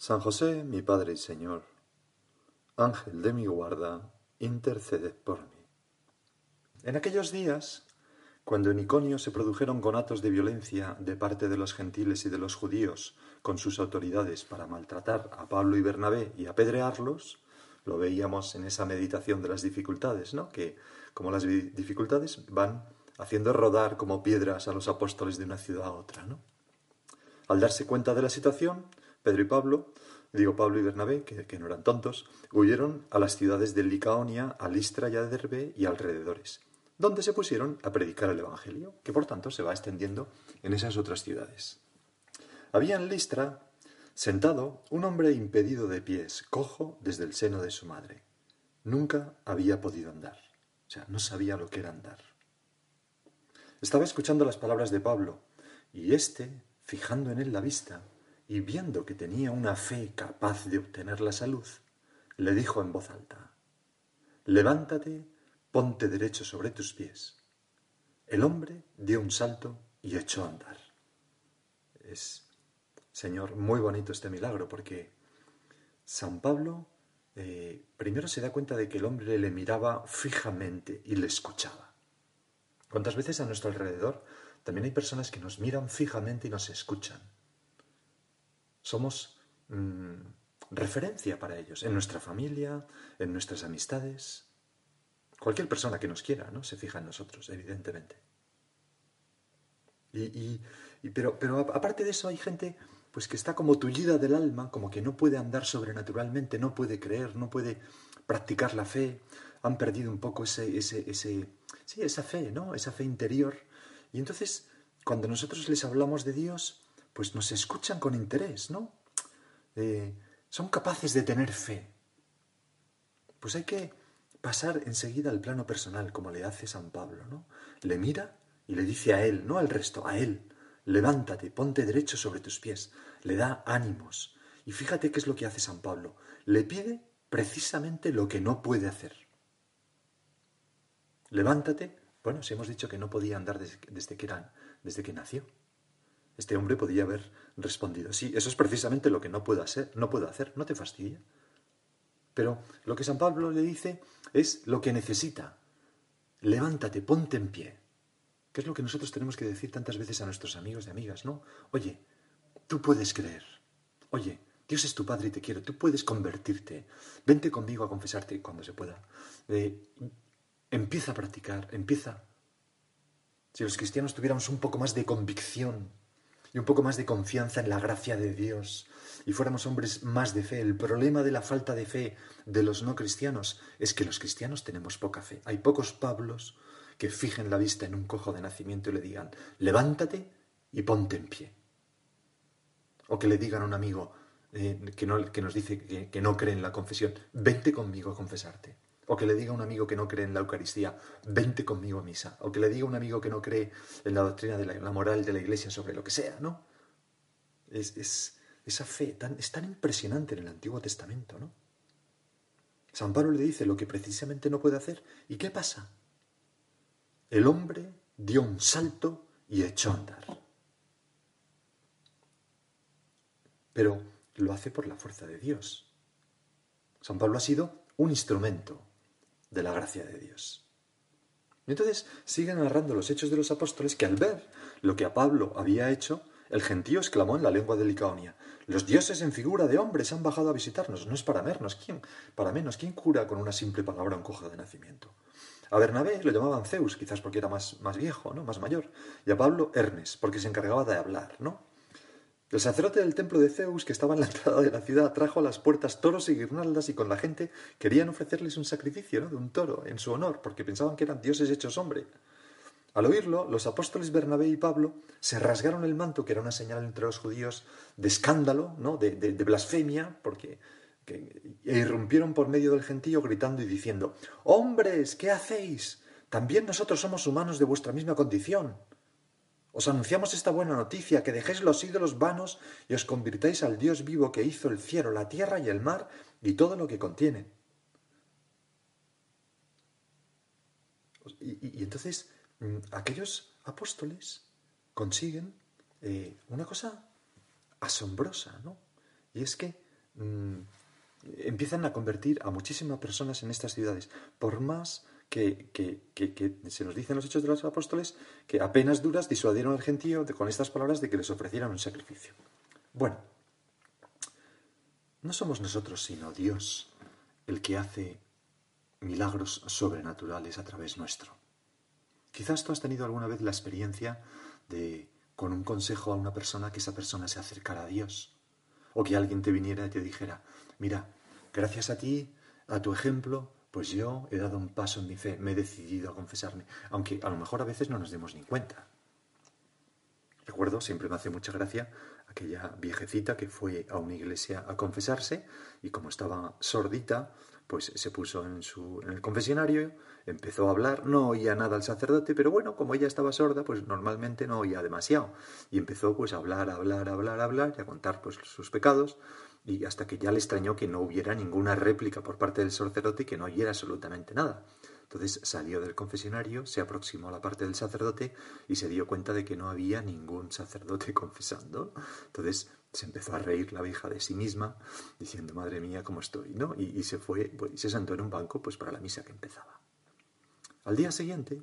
San José, mi Padre y Señor, Ángel de mi guarda, interceded por mí. En aquellos días, cuando en Iconio se produjeron conatos de violencia de parte de los gentiles y de los judíos con sus autoridades para maltratar a Pablo y Bernabé y apedrearlos, lo veíamos en esa meditación de las dificultades, ¿no? Que como las dificultades van haciendo rodar como piedras a los apóstoles de una ciudad a otra, ¿no? Al darse cuenta de la situación, Pedro y Pablo, digo Pablo y Bernabé, que, no eran tontos, huyeron a las ciudades de Licaonia, a Listra y a Derbe y alrededores, donde se pusieron a predicar el Evangelio, que por tanto se va extendiendo en esas otras ciudades. Había en Listra, sentado, un hombre impedido de pies, cojo desde el seno de su madre. Nunca había podido andar, o sea, no sabía lo que era andar. Estaba escuchando las palabras de Pablo, y éste, fijando en él la vista, y viendo que tenía una fe capaz de obtener la salud, le dijo en voz alta, Levántate, ponte derecho sobre tus pies. El hombre dio un salto y echó a andar. Es, Señor, muy bonito este milagro porque San Pablo eh, primero se da cuenta de que el hombre le miraba fijamente y le escuchaba. ¿Cuántas veces a nuestro alrededor también hay personas que nos miran fijamente y nos escuchan? Somos mm, referencia para ellos, en nuestra familia, en nuestras amistades. Cualquier persona que nos quiera, ¿no? Se fija en nosotros, evidentemente. Y, pero, pero aparte de eso hay gente pues que está como tullida del alma, como que no puede andar sobrenaturalmente, no puede creer, no puede practicar la fe, han perdido un poco ese, ese, ese, sí, esa fe, ¿no? Esa fe interior. Y entonces, cuando nosotros les hablamos de Dios, pues nos escuchan con interés, ¿no? Eh, son capaces de tener fe. Pues hay que pasar enseguida al plano personal, como le hace San Pablo, ¿no? Le mira y le dice a él, no al resto, a él, levántate, ponte derecho sobre tus pies, le da ánimos. Y fíjate qué es lo que hace San Pablo, le pide precisamente lo que no puede hacer. Levántate, bueno, si hemos dicho que no podía andar desde, que, desde que nació. Este hombre podía haber respondido, sí, eso es precisamente lo que no puedo hacer, no puedo hacer, no te fastidia. Pero lo que San Pablo le dice es lo que necesita. Levántate, ponte en pie. ¿Qué es lo que nosotros tenemos que decir tantas veces a nuestros amigos y amigas, no? Oye, tú puedes creer. Oye, Dios es tu Padre y te quiero. Tú puedes convertirte. Vente conmigo a confesarte cuando se pueda. Eh, empieza a practicar, empieza. Si los cristianos tuviéramos un poco más de convicción y un poco más de confianza en la gracia de Dios y fuéramos hombres más de fe. El problema de la falta de fe de los no cristianos es que los cristianos tenemos poca fe. Hay pocos Pablos que fijen la vista en un cojo de nacimiento y le digan, levántate y ponte en pie. O que le digan a un amigo eh, que, no, que, nos dice que, que no cree en la confesión, vente conmigo a confesarte. O que le diga a un amigo que no cree en la Eucaristía, vente conmigo a misa. O que le diga a un amigo que no cree en la doctrina de la, moral de la Iglesia sobre lo que sea, ¿no? Es, esa fe es tan impresionante en el Antiguo Testamento, ¿no? San Pablo le dice lo que precisamente no puede hacer. ¿Y qué pasa? El hombre dio un salto y echó a andar. Pero lo hace por la fuerza de Dios. San Pablo ha sido un instrumento de la gracia de Dios. Y entonces siguen narrando los hechos de los apóstoles que al ver lo que a Pablo había hecho, El gentío exclamó en la lengua de Licaonia, los dioses en figura de hombres han bajado a visitarnos, no es para menos, ¿quién? Para menos, ¿quién cura con una simple palabra un cojo de nacimiento? A Bernabé le llamaban Zeus, quizás porque era más, más viejo, ¿no? Más mayor, y a Pablo Hermes, porque se encargaba de hablar, ¿no? El sacerdote del templo de Zeus, que estaba en la entrada de la ciudad, trajo a las puertas toros y guirnaldas y con la gente querían ofrecerles un sacrificio ¿no? de un toro en su honor, porque pensaban que eran dioses hechos hombre. Al oírlo, los apóstoles Bernabé y Pablo se rasgaron el manto, que era una señal entre los judíos de escándalo, ¿no? de, blasfemia, porque e irrumpieron por medio del gentío gritando y diciendo Hombres, ¿qué hacéis? También nosotros somos humanos de vuestra misma condición. Os anunciamos esta buena noticia, que dejéis los ídolos vanos y os convirtáis al Dios vivo que hizo el cielo, la tierra y el mar y todo lo que contiene. Y, entonces mm, aquellos apóstoles consiguen eh, una cosa asombrosa, ¿no? Y es que mm, empiezan a convertir a muchísimas personas en estas ciudades, por más que, se nos dice en los Hechos de los Apóstoles que apenas duras disuadieron al gentío con estas palabras de que les ofrecieran un sacrificio. Bueno, no somos nosotros, sino Dios, el que hace milagros sobrenaturales a través nuestro. Quizás tú has tenido alguna vez la experiencia de, con un consejo a una persona, que esa persona se acercara a Dios. O que alguien te viniera y te dijera, mira, gracias a ti, a tu ejemplo, pues yo he dado un paso en mi fe, me he decidido a confesarme, aunque a lo mejor a veces no nos demos ni cuenta. Recuerdo, siempre me hace mucha gracia, aquella viejecita que fue a una iglesia a confesarse y como estaba sordita, pues se puso en, su, en el confesionario, empezó a hablar, no oía nada al sacerdote, pero bueno, como ella estaba sorda, pues normalmente no oía demasiado. Y empezó pues a hablar, hablar, hablar, hablar y a contar pues sus pecados y hasta que ya le extrañó que no hubiera ninguna réplica por parte del sacerdote y que no oyera absolutamente nada. Entonces salió del confesionario, se aproximó a la parte del sacerdote y se dio cuenta de que no había ningún sacerdote confesando. Entonces se empezó a reír la vieja de sí misma, diciendo, madre mía, cómo estoy, ¿no? Y, se fue, pues, y se sentó en un banco pues para la misa que empezaba. Al día siguiente,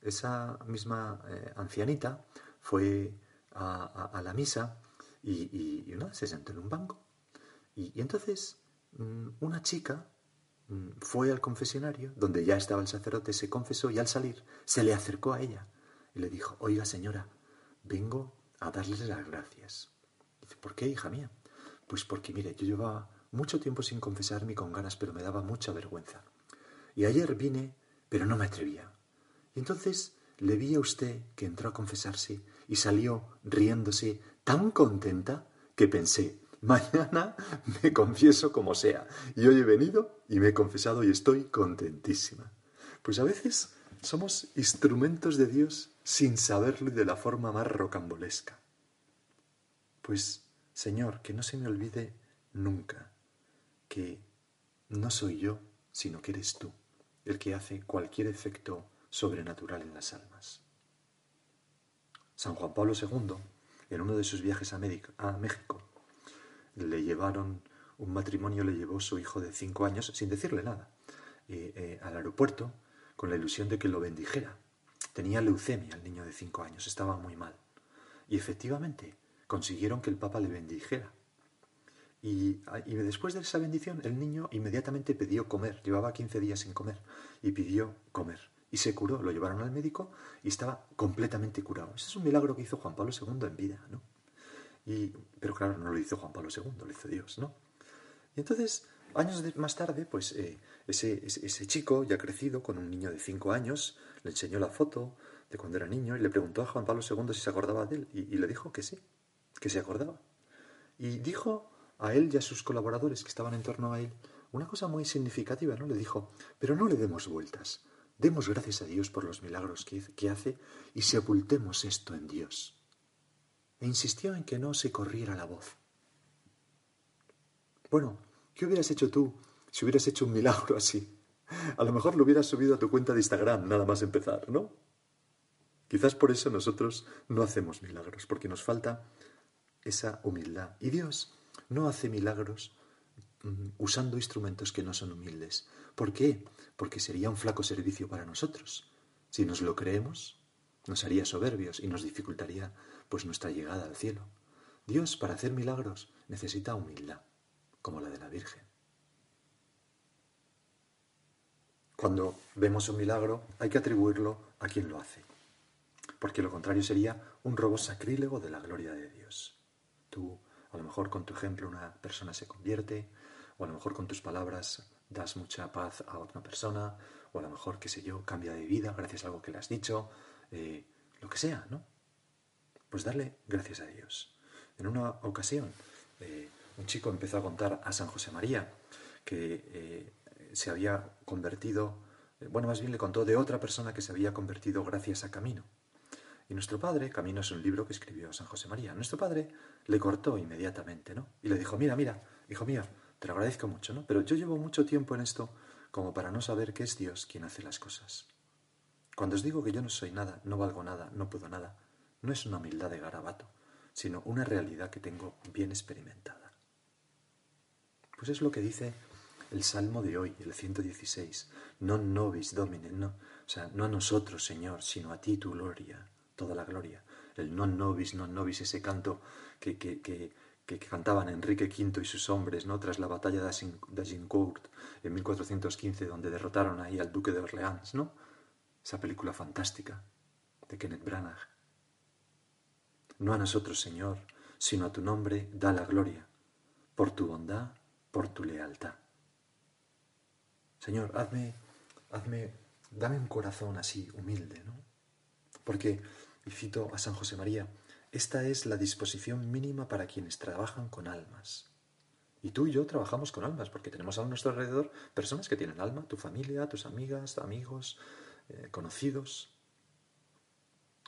esa misma eh, ancianita fue a, la misa y, y, se sentó en un banco y, entonces mm, una chica mm, fue al confesionario, donde ya estaba el sacerdote, se confesó y al salir se le acercó a ella y le dijo, oiga señora, vengo a darles las gracias. dice, ¿por qué, hija mía? Pues porque, mire, yo llevaba mucho tiempo sin confesarme con ganas, pero me daba mucha vergüenza. Y ayer vine, pero no me atrevía. Y entonces le vi a usted que entró a confesarse y salió riéndose tan contenta que pensé, Mañana me confieso como sea. Y hoy he venido y me he confesado y estoy contentísima. Pues a veces somos instrumentos de Dios sin saberlo y de la forma más rocambolesca. Pues, Señor, que no se me olvide nunca que no soy yo, sino que eres tú, el que hace cualquier efecto sobrenatural en las almas. San Juan Pablo II, en uno de sus viajes a, México, le llevaron, un matrimonio le llevó su hijo de cinco años, sin decirle nada, eh, al aeropuerto con la ilusión de que lo bendijera. Tenía leucemia el niño de cinco años, estaba muy mal. Y efectivamente consiguieron que el Papa le bendijera. Y, y, después de esa bendición, el niño inmediatamente pidió comer. Llevaba 15 días sin comer y pidió comer. Y se curó, lo llevaron al médico y estaba completamente curado. Ese es un milagro que hizo Juan Pablo II en vida, ¿no? Pero claro, no lo hizo Juan Pablo II, lo hizo Dios, ¿no? Y entonces, años más tarde, pues eh, ese, ese, chico, ya crecido, con un niño de cinco años, le enseñó la foto de cuando era niño y le preguntó a Juan Pablo II si se acordaba de él. Y, y le dijo que sí, que se acordaba. Y dijo a él y a sus colaboradores que estaban en torno a él una cosa muy significativa, ¿no? Le dijo, pero no le demos vueltas. Demos gracias a Dios por los milagros que, que hace y sepultemos esto en Dios e insistió en que no se corriera la voz. Bueno, ¿qué hubieras hecho tú si hubieras hecho un milagro así? A lo mejor lo hubieras subido a tu cuenta de Instagram, nada más empezar, ¿no? Quizás por eso nosotros no hacemos milagros, porque nos falta esa humildad. Y Dios no hace milagros mm, usando instrumentos que no son humildes. ¿Por qué? Porque sería un flaco servicio para nosotros. Si nos lo creemos, nos haría soberbios y nos dificultaría pues nuestra llegada al cielo. Dios, para hacer milagros, necesita humildad, como la de la Virgen. Cuando vemos un milagro, hay que atribuirlo a quien lo hace, porque lo contrario sería un robo sacrílego de la gloria de Dios. Tú, a lo mejor con tu ejemplo, una persona se convierte, o a lo mejor con tus palabras das mucha paz a otra persona, o a lo mejor, qué sé yo, cambia de vida gracias a algo que le has dicho, eh, lo que sea, ¿no? Pues darle gracias a Dios. En una ocasión, eh, un chico empezó a contar a San José María que eh, se había convertido, bueno, más bien le contó de otra persona que se había convertido gracias a Camino. Y nuestro padre, Camino es un libro que escribió San José María, nuestro padre le cortó inmediatamente, ¿no? Y le dijo, mira, mira, hijo mío, te lo agradezco mucho, ¿no? Pero yo llevo mucho tiempo en esto como para no saber que es Dios quien hace las cosas. Cuando os digo que yo no soy nada, no valgo nada, no puedo nada, no es una humildad de garabato, sino una realidad que tengo bien experimentada. Pues es lo que dice el Salmo de hoy, el 116. Non nobis domine, no, o sea, no a nosotros, Señor, sino a ti tu gloria, toda la gloria. El non nobis, non nobis, ese canto que, que, que que cantaban Enrique V y sus hombres ¿no? tras la batalla de Agincourt en 1415, donde derrotaron ahí al duque de Orleans, ¿no? Esa película fantástica de Kenneth Branagh. No a nosotros, Señor, sino a tu nombre da la gloria, por tu bondad, por tu lealtad. Señor, hazme, hazme, dame un corazón así, humilde, ¿no? Porque, y cito a San José María, esta es la disposición mínima para quienes trabajan con almas. Y tú y yo trabajamos con almas, porque tenemos a nuestro alrededor personas que tienen alma, tu familia, tus amigas, amigos, eh, conocidos.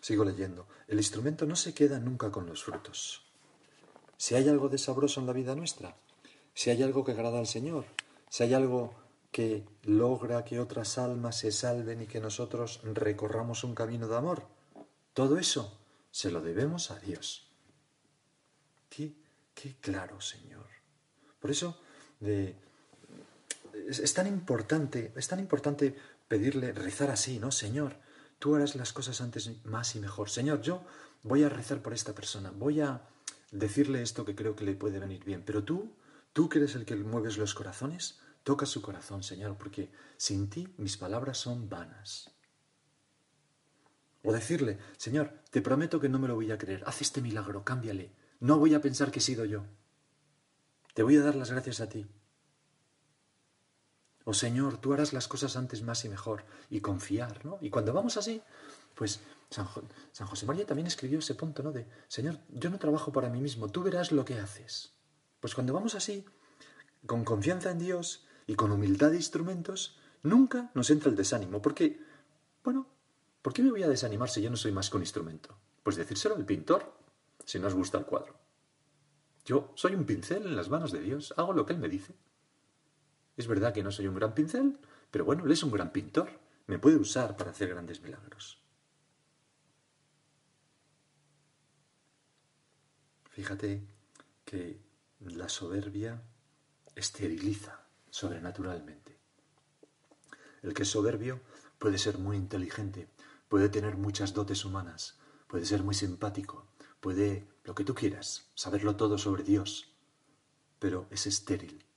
Sigo leyendo. El instrumento no se queda nunca con los frutos. Si hay algo de sabroso en la vida nuestra, si hay algo que agrada al Señor, si hay algo que logra que otras almas se salven y que nosotros recorramos un camino de amor, todo eso se lo debemos a Dios. Qué, qué claro, Señor. Por eso es, tan importante, es tan importante pedirle, rezar así, ¿no? Señor, tú harás las cosas antes más y mejor. Señor, yo voy a rezar por esta persona, voy a decirle esto que creo que le puede venir bien, pero tú, tú que eres el que mueves los corazones, toca su corazón, Señor, porque sin ti mis palabras son vanas. O decirle, Señor, te prometo que no me lo voy a creer, haz este milagro, cámbiale, no voy a pensar que he sido yo. Te voy a dar las gracias a ti. O Señor, tú harás las cosas antes más y mejor, y confiar, ¿no? Y cuando vamos así, pues San, San José María también escribió ese punto, ¿no? De, Señor, yo no trabajo para mí mismo, tú verás lo que haces. Pues cuando vamos así, con confianza en Dios y con humildad de instrumentos, nunca nos entra el desánimo, porque, bueno, ¿Por qué me voy a desanimar si yo no soy más que un instrumento? Pues decírselo al pintor, si no os gusta el cuadro. Yo soy un pincel en las manos de Dios, hago lo que Él me dice. Es verdad que no soy un gran pincel, pero bueno, Él es un gran pintor, me puede usar para hacer grandes milagros. Fíjate que la soberbia esteriliza sobrenaturalmente. El que es soberbio puede ser muy inteligente, puede tener muchas dotes humanas, puede ser muy simpático, puede lo que tú quieras, saberlo todo sobre Dios, pero es estéril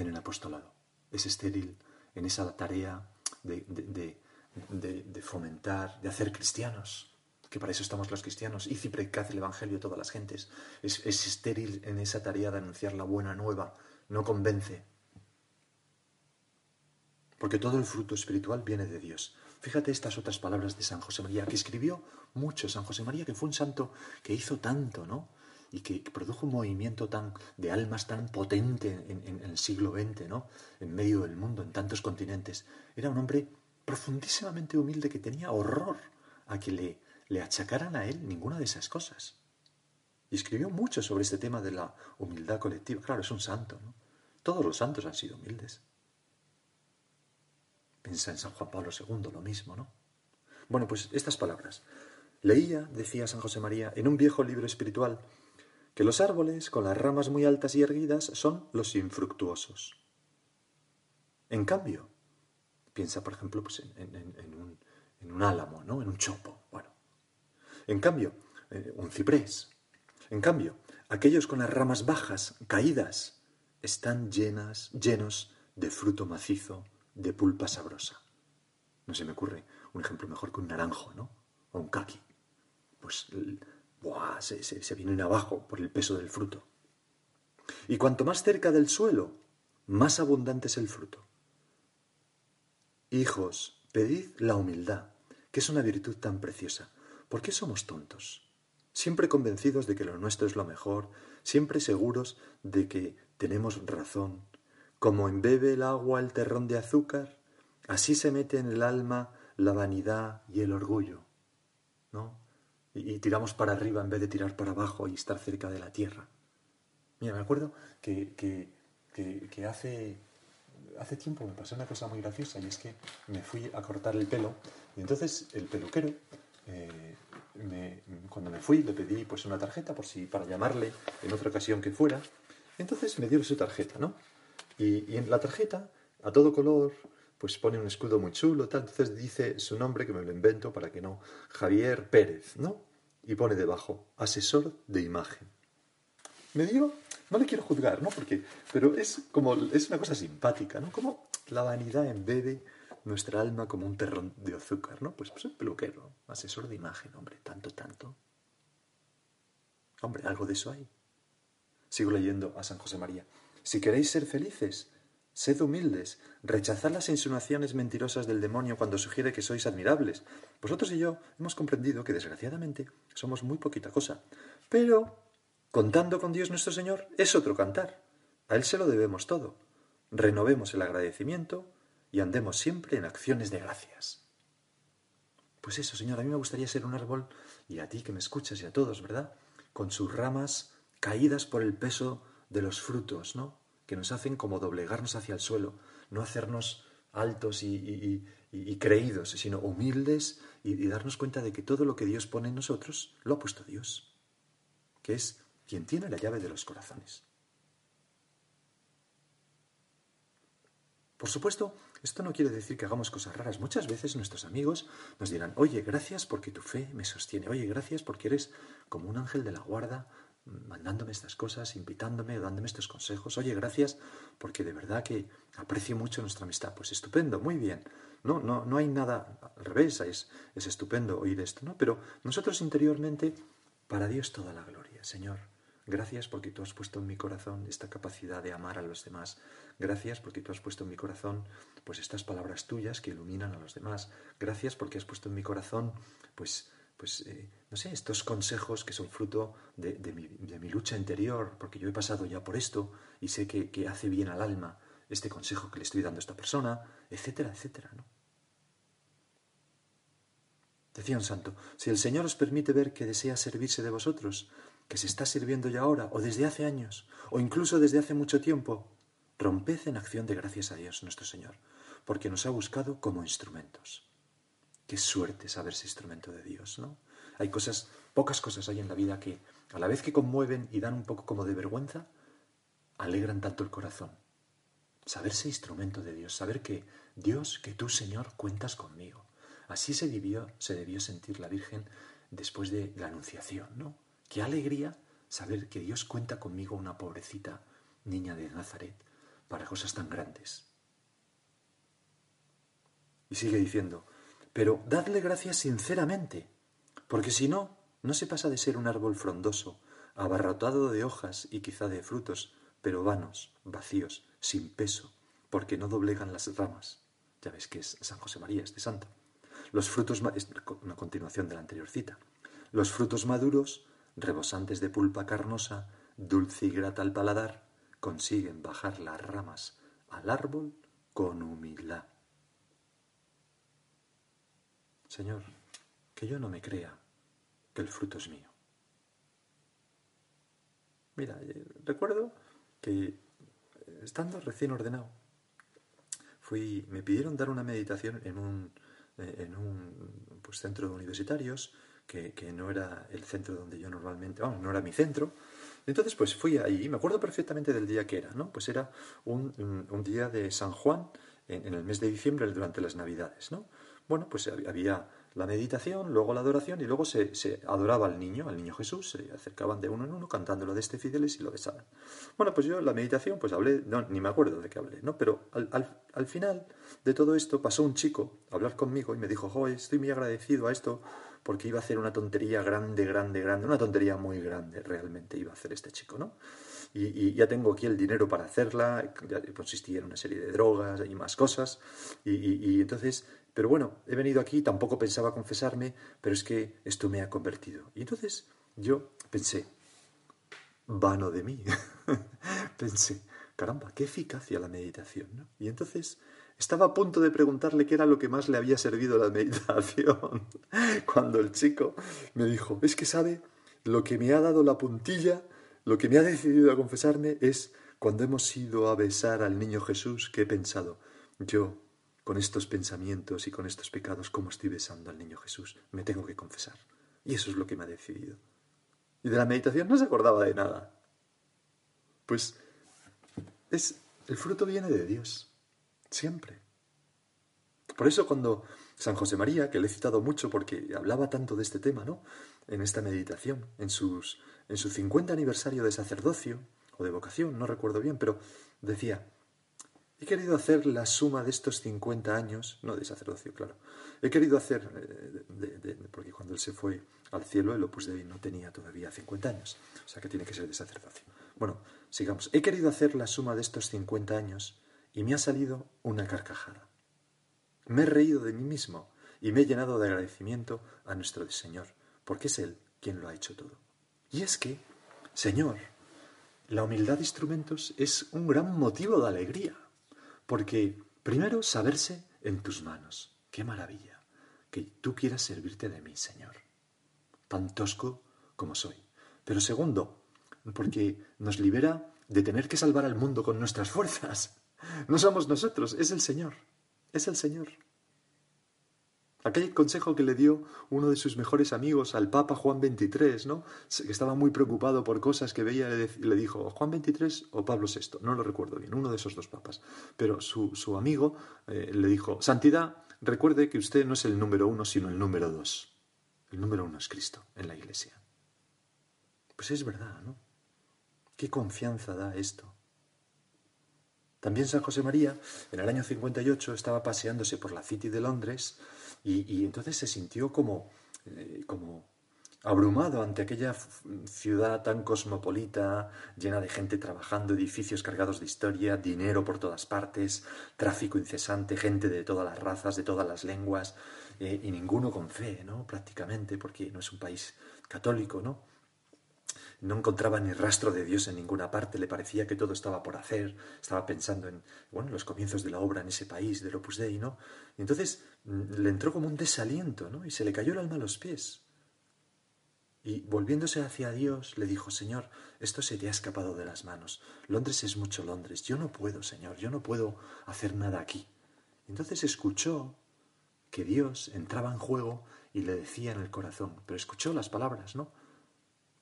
en el apostolado, es estéril en esa tarea de, fomentar, de hacer cristianos, que para eso estamos los cristianos, y predicad el Evangelio a todas las gentes, es, es estéril en esa tarea de anunciar la buena nueva, no convence, porque todo el fruto espiritual viene de Dios. Fíjate estas otras palabras de San José María, que escribió mucho. San José María, que fue un santo que hizo tanto, ¿no? Y que produjo un movimiento tan de almas tan potente en, el siglo XX, ¿no? En medio del mundo, en tantos continentes. Era un hombre profundísimamente humilde que tenía horror a que le, le achacaran a él ninguna de esas cosas. Y escribió mucho sobre este tema de la humildad colectiva. Claro, es un santo, ¿no? Todos los santos han sido humildes. Piensa en San Juan Pablo II, lo mismo, ¿no? Bueno, pues estas palabras. Leía, decía San José María, en un viejo libro espiritual, que los árboles con las ramas muy altas y erguidas son los infructuosos. En cambio, piensa, por ejemplo, pues en, un, álamo, ¿no? En un chopo. Bueno. En cambio, eh, un ciprés. En cambio, aquellos con las ramas bajas, caídas, están llenas, llenos de fruto macizo, de pulpa sabrosa. No se me ocurre un ejemplo mejor que un naranjo, ¿no? O un kaki. Pues ¡buah! Se, se vienen abajo por el peso del fruto. Y cuanto más cerca del suelo, más abundante es el fruto. Hijos, pedid la humildad, que es una virtud tan preciosa. ¿Por qué somos tontos? Siempre convencidos de que lo nuestro es lo mejor, siempre seguros de que tenemos razón. Como embebe el agua el terrón de azúcar, así se mete en el alma la vanidad y el orgullo. ¿No? Y, tiramos para arriba en vez de tirar para abajo y estar cerca de la tierra. Mira, me acuerdo que, que, hace hace tiempo me pasó una cosa muy graciosa y es que me fui a cortar el pelo y entonces el peluquero, eh, cuando me fui le pedí pues una tarjeta por si para llamarle en otra ocasión que fuera. Entonces me dio su tarjeta, ¿no? Y, en la tarjeta, a todo color, pues pone un escudo muy chulo, tal. Entonces dice su nombre, que me lo invento para que no, Javier Pérez, ¿no? Y pone debajo, asesor de imagen. Me dio no le quiero juzgar, ¿no? Porque, pero es como, es una cosa simpática, ¿no? Como la vanidad embebe nuestra alma como un terrón de azúcar, ¿no? Pues, pues el peluquero, asesor de imagen, hombre, tanto, tanto. Hombre, algo de eso hay. Sigo leyendo a San José María. Si queréis ser felices, sed humildes, rechazad las insinuaciones mentirosas del demonio cuando sugiere que sois admirables. Vosotros y yo hemos comprendido que desgraciadamente somos muy poquita cosa, pero Contando con Dios nuestro Señor es otro cantar. A Él se lo debemos todo. Renovemos el agradecimiento y andemos siempre en acciones de gracias. Pues eso, Señor, a mí me gustaría ser un árbol, y a ti que me escuchas y a todos, ¿verdad? Con sus ramas caídas por el peso de los frutos, ¿no? Que nos hacen como doblegarnos hacia el suelo, no hacernos altos y, creídos, sino humildes y darnos cuenta de que todo lo que Dios pone en nosotros lo ha puesto Dios, que es quien tiene la llave de los corazones. Por supuesto, esto no quiere decir que hagamos cosas raras. Muchas veces nuestros amigos nos dirán, oye, gracias porque tu fe me sostiene, oye, gracias porque eres como un ángel de la guarda, mandándome estas cosas, invitándome, dándome estos consejos, oye, gracias porque de verdad que aprecio mucho nuestra amistad. Pues estupendo, muy bien. No, no, no hay nada al revés, es, es estupendo oír esto, ¿no? Pero nosotros interiormente, para Dios toda la gloria, Señor. Gracias porque tú has puesto en mi corazón esta capacidad de amar a los demás. Gracias porque tú has puesto en mi corazón pues estas palabras tuyas que iluminan a los demás. Gracias porque has puesto en mi corazón pues pues eh, no sé, estos consejos que son fruto de, mi, lucha interior, porque yo he pasado ya por esto y sé que, que hace bien al alma este consejo que le estoy dando a esta persona, etcétera, etcétera, ¿no? Decía un santo, si el Señor os permite ver que desea servirse de vosotros, que se está sirviendo ya ahora, o desde hace años, o incluso desde hace mucho tiempo, romped en acción de gracias a Dios nuestro Señor, porque nos ha buscado como instrumentos. Qué suerte saberse instrumento de Dios, ¿no? Hay cosas, pocas cosas hay en la vida que, a la vez que conmueven y dan un poco como de vergüenza, alegran tanto el corazón. Saberse instrumento de Dios, saber que Dios, que tú, Señor, cuentas conmigo. Así se debió, se debió sentir la Virgen después de la Anunciación, ¿no? Qué alegría saber que Dios cuenta conmigo, una pobrecita niña de Nazaret, para cosas tan grandes. Y sigue diciendo, pero dadle gracias sinceramente, porque si no, no se pasa de ser un árbol frondoso, abarrotado de hojas y quizá de frutos, pero vanos, vacíos, sin peso, porque no doblegan las ramas. Ya ves que es San José María, este santo. Los frutos, una continuación de la anterior cita. Los frutos maduros rebosantes de pulpa carnosa, dulce y grata al paladar, consiguen bajar las ramas al árbol con humildad. Señor, que yo no me crea que el fruto es mío. Mira, eh, recuerdo que eh, estando recién ordenado, fui, me pidieron dar una meditación en un, eh, en un pues, centro de universitarios que, no era el centro donde yo normalmente, vamos, no era mi centro. Entonces, pues fui ahí y me acuerdo perfectamente del día que era, ¿no? Pues era un, un día de San Juan en, el mes de diciembre durante las Navidades, ¿no? Bueno, pues había la meditación, luego la adoración y luego se, adoraba al niño, al niño Jesús, se acercaban de uno en uno cantándolo de este fideles y lo besaban. Bueno, pues yo la meditación, pues hablé, no, ni me acuerdo de qué hablé, ¿no? Pero al, final de todo esto pasó un chico a hablar conmigo y me dijo, joder, estoy muy agradecido a esto porque iba a hacer una tontería grande, grande, grande, una tontería muy grande realmente iba a hacer este chico, ¿no? Y, ya tengo aquí el dinero para hacerla, consistía en una serie de drogas y más cosas, y entonces pero bueno, he venido aquí, tampoco pensaba confesarme, pero es que esto me ha convertido. Y entonces yo pensé, vano de mí. pensé, caramba, qué eficacia la meditación. ¿no? Y entonces estaba a punto de preguntarle qué era lo que más le había servido la meditación, cuando el chico me dijo, es que sabe, lo que me ha dado la puntilla, lo que me ha decidido a confesarme es cuando hemos ido a besar al niño Jesús que he pensado, yo con estos pensamientos y con estos pecados, como estoy besando al niño Jesús. Me tengo que confesar. Y eso es lo que me ha decidido. Y de la meditación no se acordaba de nada. Pues es el fruto viene de Dios, siempre. Por eso cuando San José María, que le he citado mucho porque hablaba tanto de este tema, ¿no? En esta meditación, en, sus, en su 50 aniversario de sacerdocio o de vocación, no recuerdo bien, pero decía, He querido hacer la suma de estos 50 años, no de sacerdocio, claro. He querido hacer, eh, porque cuando él se fue al cielo, el Opus Dei no tenía todavía 50 años, o sea que tiene que ser de sacerdocio. Bueno, sigamos. He querido hacer la suma de estos 50 años y me ha salido una carcajada. Me he reído de mí mismo y me he llenado de agradecimiento a nuestro Señor, porque es Él quien lo ha hecho todo. Y es que, Señor, la humildad de instrumentos es un gran motivo de alegría. Porque, primero, saberse en tus manos. ¡Qué maravilla! Que tú quieras servirte de mí, Señor. Tan tosco como soy. Pero segundo, porque nos libera de tener que salvar al mundo con nuestras fuerzas. No somos nosotros, es el Señor. Es el Señor. Aquel consejo que le dio uno de sus mejores amigos al Papa Juan XXIII, ¿no? que estaba muy preocupado por cosas que veía, le dijo, ¿Juan XXIII o Pablo VI? No lo recuerdo bien, uno de esos dos papas. Pero su, amigo eh, le dijo, Santidad, recuerde que usted no es el número uno, sino el número dos. El número uno es Cristo en la Iglesia. Pues es verdad, ¿no? ¿Qué confianza da esto? También San José María, en el año 58, estaba paseándose por la City de Londres y, entonces se sintió como, eh, como abrumado ante aquella ciudad tan cosmopolita, llena de gente trabajando, edificios cargados de historia, dinero por todas partes, tráfico incesante, gente de todas las razas, de todas las lenguas, eh, y ninguno con fe, ¿no? Prácticamente, porque no es un país católico, ¿no? No encontraba ni rastro de Dios en ninguna parte, le parecía que todo estaba por hacer, estaba pensando en, bueno, los comienzos de la obra en ese país, del Opus Dei, ¿no? Entonces mm, le entró como un desaliento, ¿no? Y se le cayó el alma a los pies. Y volviéndose hacia Dios, le dijo, Señor, esto se te ha escapado de las manos. Londres es mucho Londres. Yo no puedo, Señor, yo no puedo hacer nada aquí. Entonces escuchó que Dios entraba en juego y le decía en el corazón, pero escuchó las palabras, ¿no?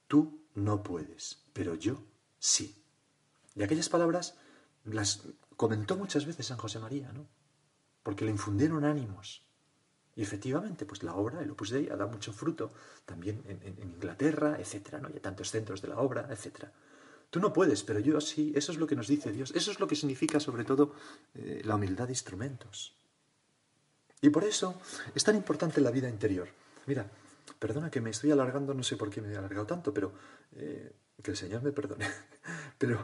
Tú no puedes, pero yo sí. Y aquellas palabras las comentó muchas veces San José María, ¿no? Porque le infundieron ánimos. Y efectivamente, pues la obra, el Opus Dei, ha dado mucho fruto también en, Inglaterra, etcétera, ¿no? Hay tantos centros de la obra, etcétera. Tú no puedes, pero yo sí. Eso es lo que nos dice Dios. Eso es lo que significa, sobre todo, eh, la humildad de instrumentos. Y por eso es tan importante la vida interior. Mira, Perdona que me estoy alargando, no sé por qué me he alargado tanto, pero eh, que el Señor me perdone. Pero,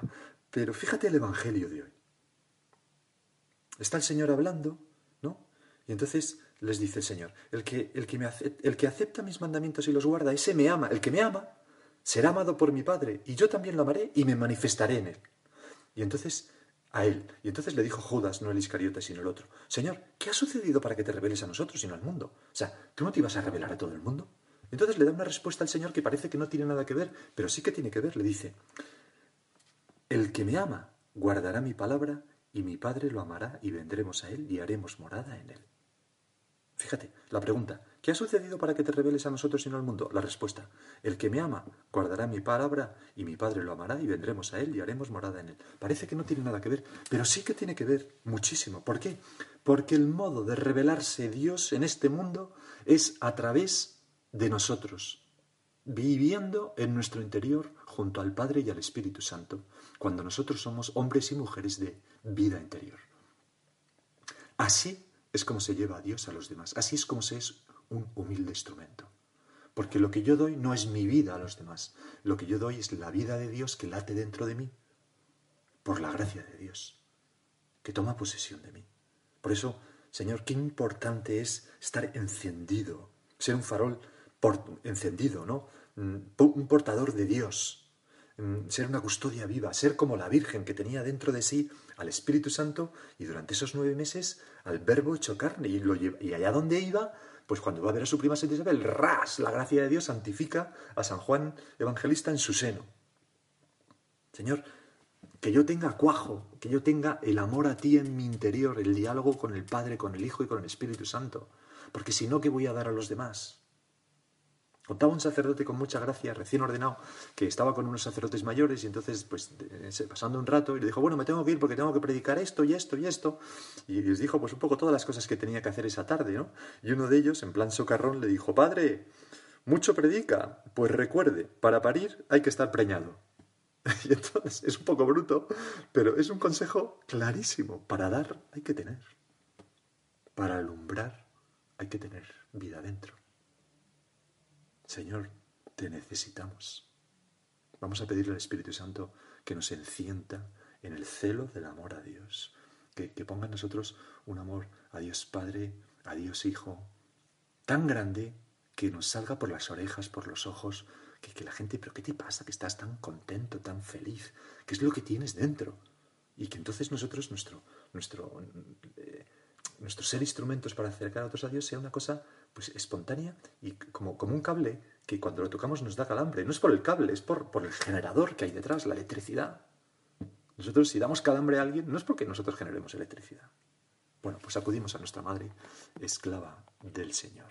pero fíjate el Evangelio de hoy. Está el Señor hablando, ¿no? Y entonces les dice el Señor, el que, el que, me el que acepta mis mandamientos y los guarda, ese me ama. El que me ama será amado por mi Padre, y yo también lo amaré y me manifestaré en él. Y entonces a él. Y entonces le dijo Judas, no el Iscariote, sino el otro, Señor, ¿qué ha sucedido para que te reveles a nosotros y no al mundo? O sea, ¿tú no te ibas a revelar a todo el mundo? Entonces le da una respuesta al Señor que parece que no tiene nada que ver, pero sí que tiene que ver. Le dice, el que me ama guardará mi palabra y mi Padre lo amará y vendremos a él y haremos morada en él. Fíjate, la pregunta, ¿Qué ha sucedido para que te reveles a nosotros y no al mundo? La respuesta, el que me ama guardará mi palabra y mi Padre lo amará y vendremos a él y haremos morada en él. Parece que no tiene nada que ver, pero sí que tiene que ver muchísimo. ¿Por qué? Porque el modo de revelarse Dios en este mundo es a través de nosotros, viviendo en nuestro interior junto al Padre y al Espíritu Santo, cuando nosotros somos hombres y mujeres de vida interior. Así es como se lleva a Dios a los demás, así es como se es un humilde instrumento. Porque lo que yo doy no es mi vida a los demás, lo que yo doy es la vida de Dios que late dentro de mí, por la gracia de Dios, que toma posesión de mí. Por eso, Señor, qué importante es estar encendido, ser un farol encendido, ¿no? Mm, un portador de Dios, mm, ser una custodia viva, ser como la Virgen que tenía dentro de sí al Espíritu Santo y durante esos nueve meses al Verbo hecho carne y allá donde iba pues cuando va a ver a su prima Santa Isabel, ras, la gracia de Dios santifica a San Juan Evangelista en su seno. Señor, que yo tenga cuajo, que yo tenga el amor a ti en mi interior, el diálogo con el Padre, con el Hijo y con el Espíritu Santo. Porque si no, ¿qué voy a dar a los demás? Contaba un sacerdote con mucha gracia, recién ordenado, que estaba con unos sacerdotes mayores y entonces, pues, pasando un rato, y le dijo, bueno, me tengo que ir porque tengo que predicar esto y esto y esto. Y les dijo, pues, un poco todas las cosas que tenía que hacer esa tarde, ¿no? Y uno de ellos, en plan socarrón, le dijo, padre, mucho predica, pues recuerde, para parir hay que estar preñado. Y entonces es un poco bruto, pero es un consejo clarísimo. Para dar hay que tener. Para alumbrar hay que tener vida dentro. Señor, te necesitamos. Vamos a pedirle al Espíritu Santo que nos encienda en el celo del amor a Dios, que, ponga en nosotros un amor a Dios Padre, a Dios Hijo, tan grande que nos salga por las orejas, por los ojos, que, que, la gente, pero ¿qué te pasa? Que estás tan contento, tan feliz, ¿qué es lo que tienes dentro? Y que entonces nosotros, nuestro, nuestro, eh, nuestro ser instrumentos para acercar a otros a Dios sea una cosa pues espontánea y como, como un cable que cuando lo tocamos nos da calambre. No es por el cable, es por, por el generador que hay detrás, la electricidad. Nosotros si damos calambre a alguien no es porque nosotros generemos electricidad. Bueno, pues acudimos a nuestra madre, esclava del Señor.